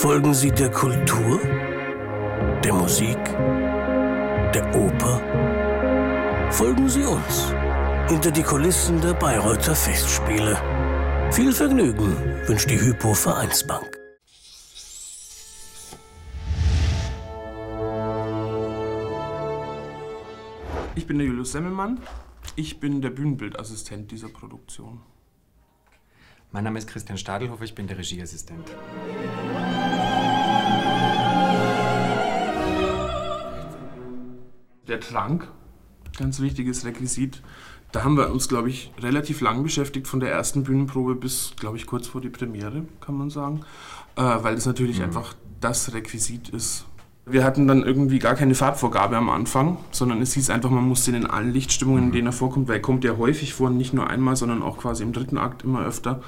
Folgen Sie der Kultur, der Musik, der Oper? Folgen Sie uns hinter die Kulissen der Bayreuther Festspiele. Viel Vergnügen wünscht die Hypo Vereinsbank. Ich bin der Julius Semmelmann. Ich bin der Bühnenbildassistent dieser Produktion. Mein Name ist Christian Stadelhofer, ich bin der Regieassistent. Der Trank, ganz wichtiges Requisit. Da haben wir uns, glaube ich, relativ lang beschäftigt, von der ersten Bühnenprobe bis, glaube ich, kurz vor die Premiere, kann man sagen. Äh, weil das natürlich mhm. einfach das Requisit ist. Wir hatten dann irgendwie gar keine Farbvorgabe am Anfang, sondern es hieß einfach, man muss den in allen Lichtstimmungen, in mhm. denen er vorkommt, weil er kommt ja häufig vor, nicht nur einmal, sondern auch quasi im dritten Akt immer öfter.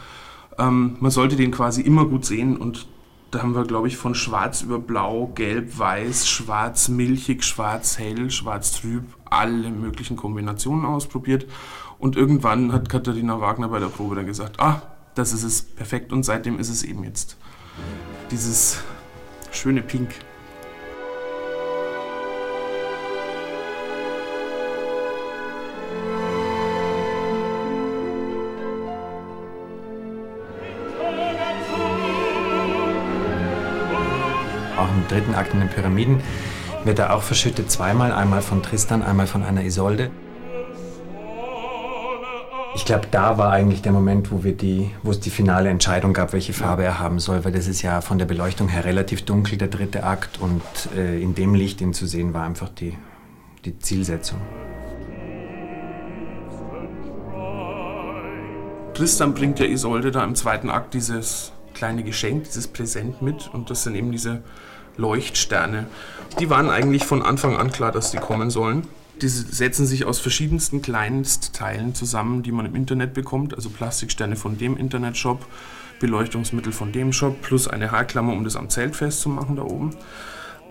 Ähm, man sollte den quasi immer gut sehen und da haben wir, glaube ich, von schwarz über blau, gelb, weiß, schwarz, milchig, schwarz, hell, schwarz, trüb, alle möglichen Kombinationen ausprobiert. Und irgendwann hat Katharina Wagner bei der Probe dann gesagt, ah, das ist es, perfekt. Und seitdem ist es eben jetzt dieses schöne Pink. Auch im dritten Akt in den Pyramiden, wird er auch verschüttet zweimal, einmal von Tristan, einmal von einer Isolde. Ich glaube, da war eigentlich der Moment, wo, wir die, wo es die finale Entscheidung gab, welche Farbe er haben soll, weil das ist ja von der Beleuchtung her relativ dunkel, der dritte Akt, und äh, in dem Licht ihn zu sehen, war einfach die, die Zielsetzung. Tristan bringt ja Isolde da im zweiten Akt dieses kleine Geschenk, dieses Präsent mit und das sind eben diese Leuchtsterne. Die waren eigentlich von Anfang an klar, dass die kommen sollen. Die setzen sich aus verschiedensten Kleinstteilen zusammen, die man im Internet bekommt, also Plastiksterne von dem Internetshop, Beleuchtungsmittel von dem Shop, plus eine Haarklammer, um das am Zelt festzumachen da oben.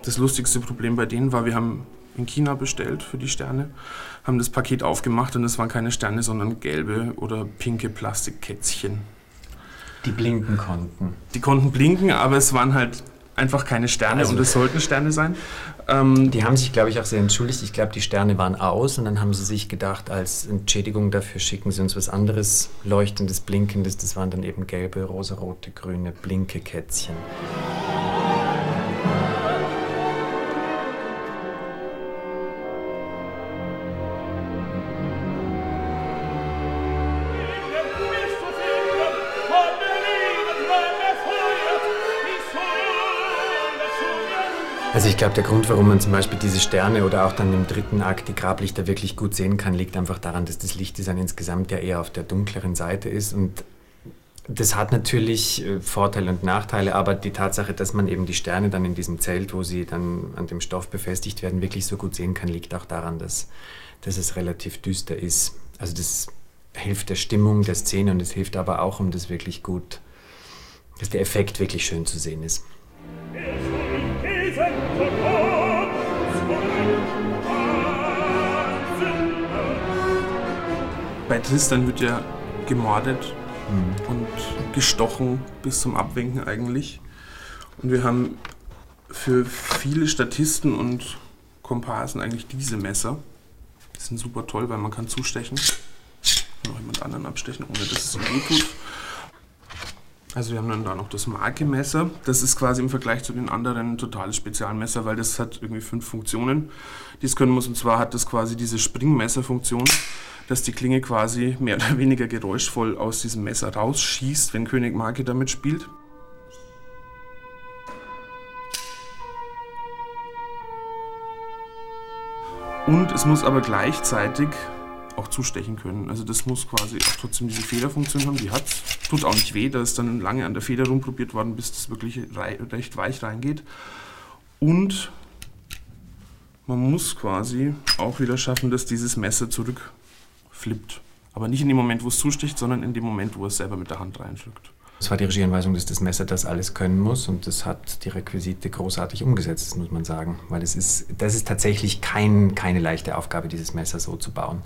Das lustigste Problem bei denen war, wir haben in China bestellt für die Sterne, haben das Paket aufgemacht und es waren keine Sterne, sondern gelbe oder pinke Plastikkätzchen. Die blinken konnten. Die konnten blinken, aber es waren halt einfach keine Sterne also, und es sollten Sterne sein. Ähm, die haben sich, glaube ich, auch sehr entschuldigt. Ich glaube, die Sterne waren aus und dann haben sie sich gedacht, als Entschädigung dafür schicken sie uns was anderes, leuchtendes, blinkendes. Das waren dann eben gelbe, rosarote, grüne, blinke Also ich glaube, der Grund, warum man zum Beispiel diese Sterne oder auch dann im dritten Akt die Grablichter wirklich gut sehen kann, liegt einfach daran, dass das Lichtdesign insgesamt ja eher auf der dunkleren Seite ist und das hat natürlich äh, Vorteile und Nachteile, aber die Tatsache, dass man eben die Sterne dann in diesem Zelt, wo sie dann an dem Stoff befestigt werden, wirklich so gut sehen kann, liegt auch daran, dass, dass es relativ düster ist. Also das hilft der Stimmung der Szene und es hilft aber auch, um das wirklich gut, dass der Effekt wirklich schön zu sehen ist. Bei Tristan wird ja gemordet mhm. und gestochen bis zum Abwinken eigentlich. Und wir haben für viele Statisten und Komparsen eigentlich diese Messer. Die sind super toll, weil man kann zustechen. Noch jemand anderen abstechen, ohne dass es ihm gut tut. Also wir haben dann da noch das Marke-Messer. Das ist quasi im Vergleich zu den anderen ein totales Spezialmesser, weil das hat irgendwie fünf Funktionen, die es können muss. Und zwar hat das quasi diese Springmesser-Funktion, dass die Klinge quasi mehr oder weniger geräuschvoll aus diesem Messer rausschießt, wenn König Marke damit spielt. Und es muss aber gleichzeitig auch zustechen können. Also das muss quasi auch trotzdem diese Federfunktion haben. Die hat tut auch nicht weh. Da ist dann lange an der Feder rumprobiert worden, bis das wirklich recht weich reingeht. Und man muss quasi auch wieder schaffen, dass dieses Messer zurückflippt. Aber nicht in dem Moment, wo es zusticht, sondern in dem Moment, wo es selber mit der Hand reindrückt. Es war die Regieanweisung, dass das Messer das alles können muss und das hat die Requisite großartig umgesetzt, das muss man sagen. Weil es ist, das ist tatsächlich kein, keine leichte Aufgabe, dieses Messer so zu bauen.